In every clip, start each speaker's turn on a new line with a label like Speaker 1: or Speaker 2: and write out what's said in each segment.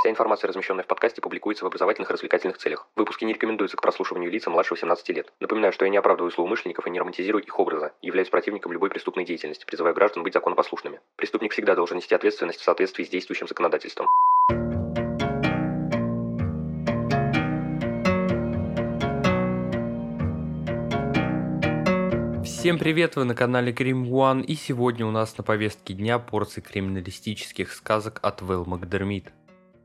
Speaker 1: Вся информация, размещенная в подкасте, публикуется в образовательных и развлекательных целях. Выпуски не рекомендуются к прослушиванию лица младше 18 лет. Напоминаю, что я не оправдываю злоумышленников и не романтизирую их образа, являюсь противником любой преступной деятельности, призываю граждан быть законопослушными. Преступник всегда должен нести ответственность в соответствии с действующим законодательством.
Speaker 2: Всем привет, вы на канале Крим One, и сегодня у нас на повестке дня порции криминалистических сказок от Вэл Макдермит.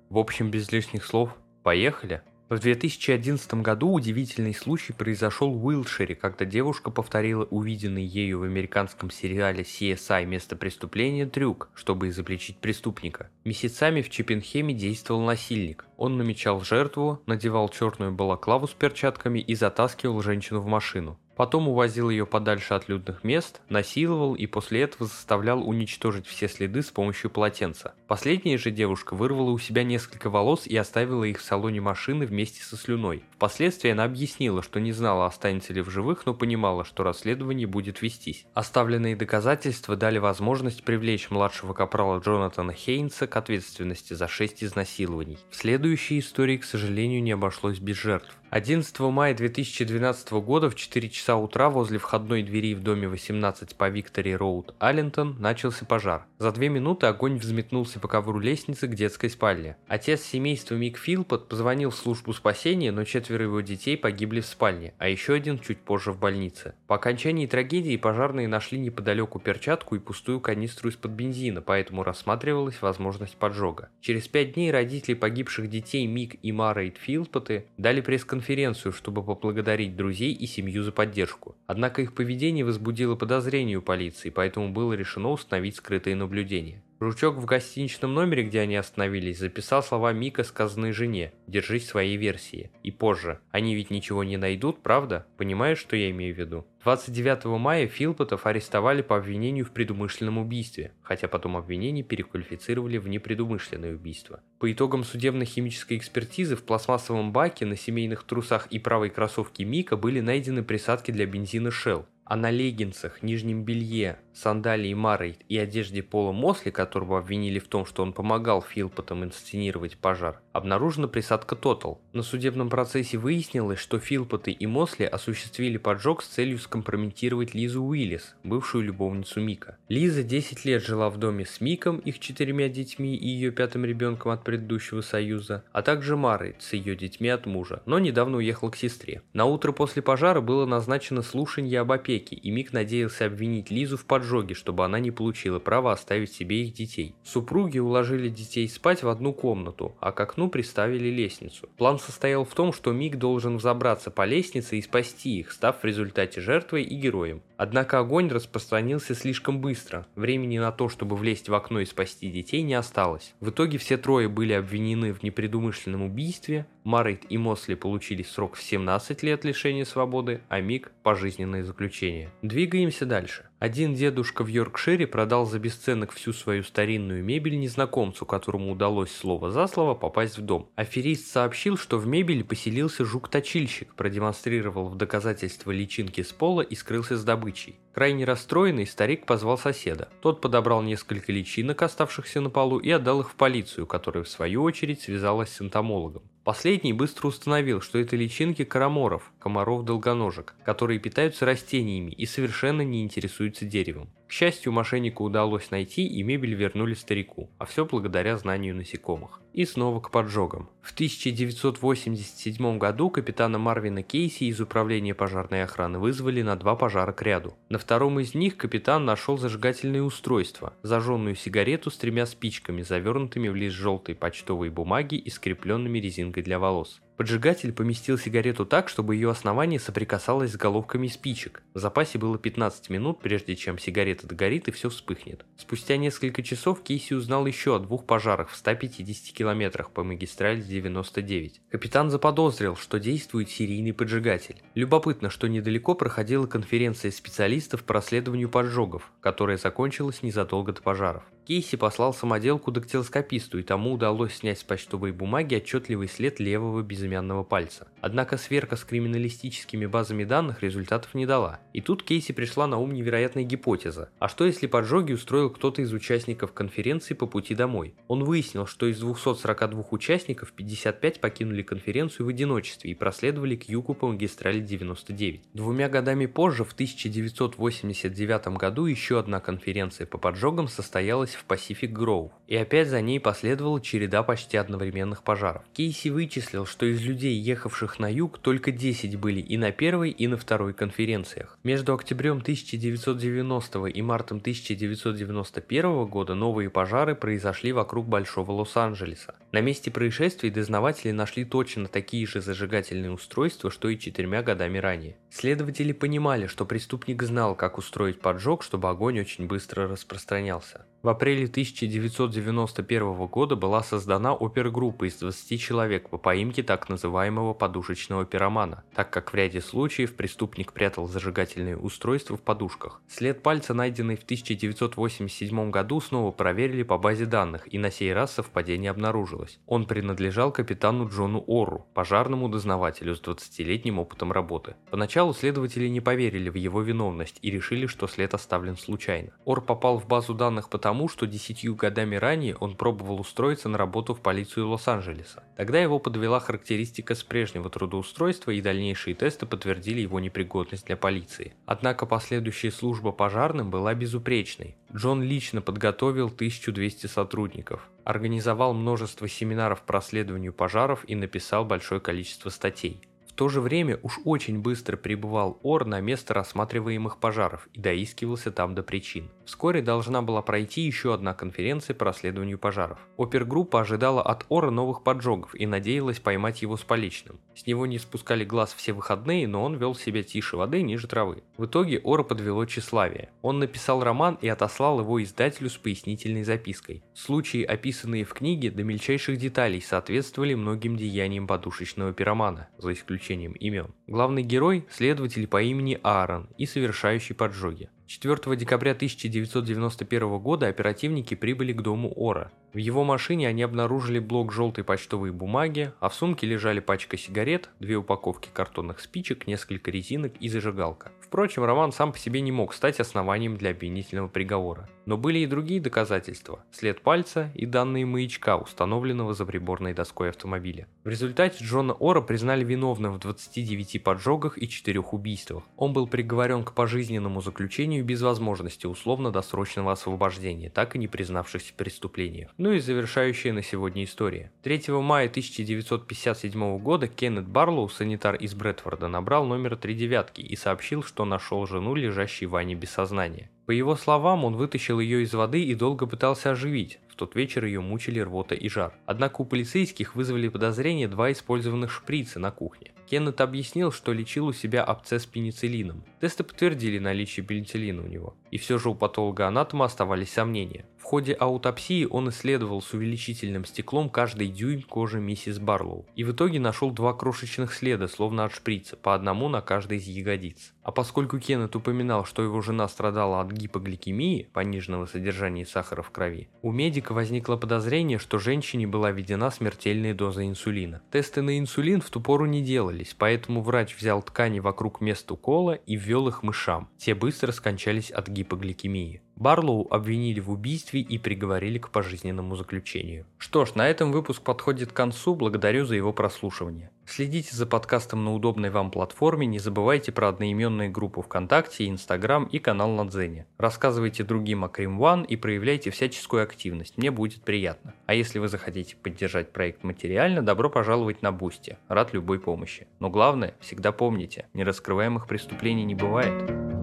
Speaker 2: В общем, без лишних слов, поехали! В 2011 году удивительный случай произошел в Уилшире, когда девушка повторила увиденный ею в американском сериале CSI место преступления трюк, чтобы изобличить преступника. Месяцами в Чиппенхеме действовал насильник. Он намечал жертву, надевал черную балаклаву с перчатками и затаскивал женщину в машину. Потом увозил ее подальше от людных мест, насиловал и после этого заставлял уничтожить все следы с помощью полотенца. Последняя же девушка вырвала у себя несколько волос и оставила их в салоне машины вместе со слюной. Впоследствии она объяснила, что не знала, останется ли в живых, но понимала, что расследование будет вестись. Оставленные доказательства дали возможность привлечь младшего капрала Джонатана Хейнса к ответственности за шесть изнасилований. В следующей истории, к сожалению, не обошлось без жертв. 11 мая 2012 года в 4 часа утра возле входной двери в доме 18 по Виктори Роуд, Аллентон, начался пожар. За две минуты огонь взметнулся по ковру лестницы к детской спальне. Отец семейства Мик Филпот позвонил в службу спасения, но четверо его детей погибли в спальне, а еще один чуть позже в больнице. По окончании трагедии пожарные нашли неподалеку перчатку и пустую канистру из-под бензина, поэтому рассматривалась возможность поджога. Через пять дней родители погибших детей Мик и Марейд Филпоты дали пресс-конференцию конференцию, чтобы поблагодарить друзей и семью за поддержку. Однако их поведение возбудило подозрение у полиции, поэтому было решено установить скрытые наблюдения. Жучок в гостиничном номере, где они остановились, записал слова Мика, сказанные жене «Держись своей версии». И позже «Они ведь ничего не найдут, правда? Понимаешь, что я имею в виду?» 29 мая Филпотов арестовали по обвинению в предумышленном убийстве, хотя потом обвинение переквалифицировали в непредумышленное убийство. По итогам судебно-химической экспертизы в пластмассовом баке на семейных трусах и правой кроссовке Мика были найдены присадки для бензина Shell а на леггинсах, нижнем белье, сандалии Марой и одежде Пола Мосли, которого обвинили в том, что он помогал Филпотам инсценировать пожар, обнаружена присадка Total. На судебном процессе выяснилось, что Филпоты и Мосли осуществили поджог с целью скомпрометировать Лизу Уиллис, бывшую любовницу Мика. Лиза 10 лет жила в доме с Миком, их четырьмя детьми и ее пятым ребенком от предыдущего союза, а также Марой с ее детьми от мужа, но недавно уехала к сестре. На утро после пожара было назначено слушание об опеке опеки, и Мик надеялся обвинить Лизу в поджоге, чтобы она не получила права оставить себе их детей. Супруги уложили детей спать в одну комнату, а к окну приставили лестницу. План состоял в том, что Мик должен взобраться по лестнице и спасти их, став в результате жертвой и героем. Однако огонь распространился слишком быстро, времени на то, чтобы влезть в окно и спасти детей не осталось. В итоге все трое были обвинены в непредумышленном убийстве, Марейт и Мосли получили срок в 17 лет лишения свободы, а Мик – пожизненное заключение. Двигаемся дальше. Один дедушка в Йоркшире продал за бесценок всю свою старинную мебель незнакомцу, которому удалось слово за слово попасть в дом. Аферист сообщил, что в мебели поселился жук-точильщик, продемонстрировал в доказательство личинки с пола и скрылся с добычей. Крайне расстроенный старик позвал соседа. Тот подобрал несколько личинок, оставшихся на полу, и отдал их в полицию, которая в свою очередь связалась с энтомологом. Последний быстро установил, что это личинки караморов, комаров-долгоножек, которые питаются растениями и совершенно не интересуются деревом. К счастью, мошеннику удалось найти и мебель вернули старику, а все благодаря знанию насекомых. И снова к поджогам. В 1987 году капитана Марвина Кейси из управления пожарной охраны вызвали на два пожара к ряду. На втором из них капитан нашел зажигательное устройство, зажженную сигарету с тремя спичками, завернутыми в лист желтой почтовой бумаги и скрепленными резинкой для волос. Поджигатель поместил сигарету так, чтобы ее основание соприкасалось с головками спичек. В запасе было 15 минут, прежде чем сигарета догорит и все вспыхнет. Спустя несколько часов Кейси узнал еще о двух пожарах в 150 километрах по магистрали 99. Капитан заподозрил, что действует серийный поджигатель. Любопытно, что недалеко проходила конференция специалистов по расследованию поджогов, которая закончилась незадолго до пожаров. Кейси послал самоделку дактилоскописту, и тому удалось снять с почтовой бумаги отчетливый след левого безымянного пальца. Однако сверка с криминалистическими базами данных результатов не дала. И тут Кейси пришла на ум невероятная гипотеза. А что если поджоги устроил кто-то из участников конференции по пути домой? Он выяснил, что из 242 участников 55 покинули конференцию в одиночестве и проследовали к югу по магистрали 99. Двумя годами позже, в 1989 году, еще одна конференция по поджогам состоялась в Pacific Grove, и опять за ней последовала череда почти одновременных пожаров. Кейси вычислил, что из людей, ехавших на юг, только 10 были и на первой, и на второй конференциях. Между октябрем 1990 и мартом 1991 года новые пожары произошли вокруг Большого Лос-Анджелеса. На месте происшествий дознаватели нашли точно такие же зажигательные устройства, что и четырьмя годами ранее. Следователи понимали, что преступник знал, как устроить поджог, чтобы огонь очень быстро распространялся. В апреле 1991 года была создана опергруппа из 20 человек по поимке так называемого подушечного пиромана, так как в ряде случаев преступник прятал зажигательные устройства в подушках. След пальца, найденный в 1987 году, снова проверили по базе данных, и на сей раз совпадение обнаружилось. Он принадлежал капитану Джону Орру, пожарному дознавателю с 20-летним опытом работы. Поначалу следователи не поверили в его виновность и решили, что след оставлен случайно. Ор попал в базу данных потому, тому, что десятью годами ранее он пробовал устроиться на работу в полицию Лос-Анджелеса. Тогда его подвела характеристика с прежнего трудоустройства и дальнейшие тесты подтвердили его непригодность для полиции. Однако последующая служба пожарным была безупречной. Джон лично подготовил 1200 сотрудников, организовал множество семинаров по расследованию пожаров и написал большое количество статей то же время уж очень быстро прибывал Ор на место рассматриваемых пожаров и доискивался там до причин. Вскоре должна была пройти еще одна конференция по расследованию пожаров. Опергруппа ожидала от Ора новых поджогов и надеялась поймать его с поличным. С него не спускали глаз все выходные, но он вел себя тише воды ниже травы. В итоге Ора подвело тщеславие. Он написал роман и отослал его издателю с пояснительной запиской. Случаи, описанные в книге, до мельчайших деталей соответствовали многим деяниям подушечного пиромана, за исключением имен. Главный герой – следователь по имени Аарон и совершающий поджоги. 4 декабря 1991 года оперативники прибыли к дому Ора. В его машине они обнаружили блок желтой почтовой бумаги, а в сумке лежали пачка сигарет, две упаковки картонных спичек, несколько резинок и зажигалка. Впрочем, роман сам по себе не мог стать основанием для обвинительного приговора. Но были и другие доказательства – след пальца и данные маячка, установленного за приборной доской автомобиля. В результате Джона Ора признали виновным в 29 поджогах и 4 убийствах. Он был приговорен к пожизненному заключению без возможности условно-досрочного освобождения, так и не признавшись в преступлениях. Ну и завершающая на сегодня история. 3 мая 1957 года Кеннет Барлоу, санитар из Брэдфорда, набрал номер 3 девятки и сообщил, что нашел жену, лежащей в ванне без сознания. По его словам, он вытащил ее из воды и долго пытался оживить. В тот вечер ее мучили рвота и жар. Однако у полицейских вызвали подозрение два использованных шприца на кухне. Кеннет объяснил, что лечил у себя абсцесс пенициллином. Тесты подтвердили наличие пенициллина у него. И все же у патолога-анатома оставались сомнения. В ходе аутопсии он исследовал с увеличительным стеклом каждый дюйм кожи миссис Барлоу. И в итоге нашел два крошечных следа, словно от шприца, по одному на каждой из ягодиц. А поскольку Кеннет упоминал, что его жена страдала от гипогликемии, пониженного содержания сахара в крови, у медика возникло подозрение, что женщине была введена смертельная доза инсулина. Тесты на инсулин в ту пору не делались, поэтому врач взял ткани вокруг мест укола и ввел их мышам. Те быстро скончались от гипогликемии. Барлоу обвинили в убийстве и приговорили к пожизненному заключению. Что ж, на этом выпуск подходит к концу, благодарю за его прослушивание. Следите за подкастом на удобной вам платформе, не забывайте про одноименные группы ВКонтакте, Инстаграм и канал на Дзене. Рассказывайте другим о Crime One и проявляйте всяческую активность, мне будет приятно. А если вы захотите поддержать проект материально, добро пожаловать на Boosty, рад любой помощи. Но главное, всегда помните, нераскрываемых преступлений не бывает.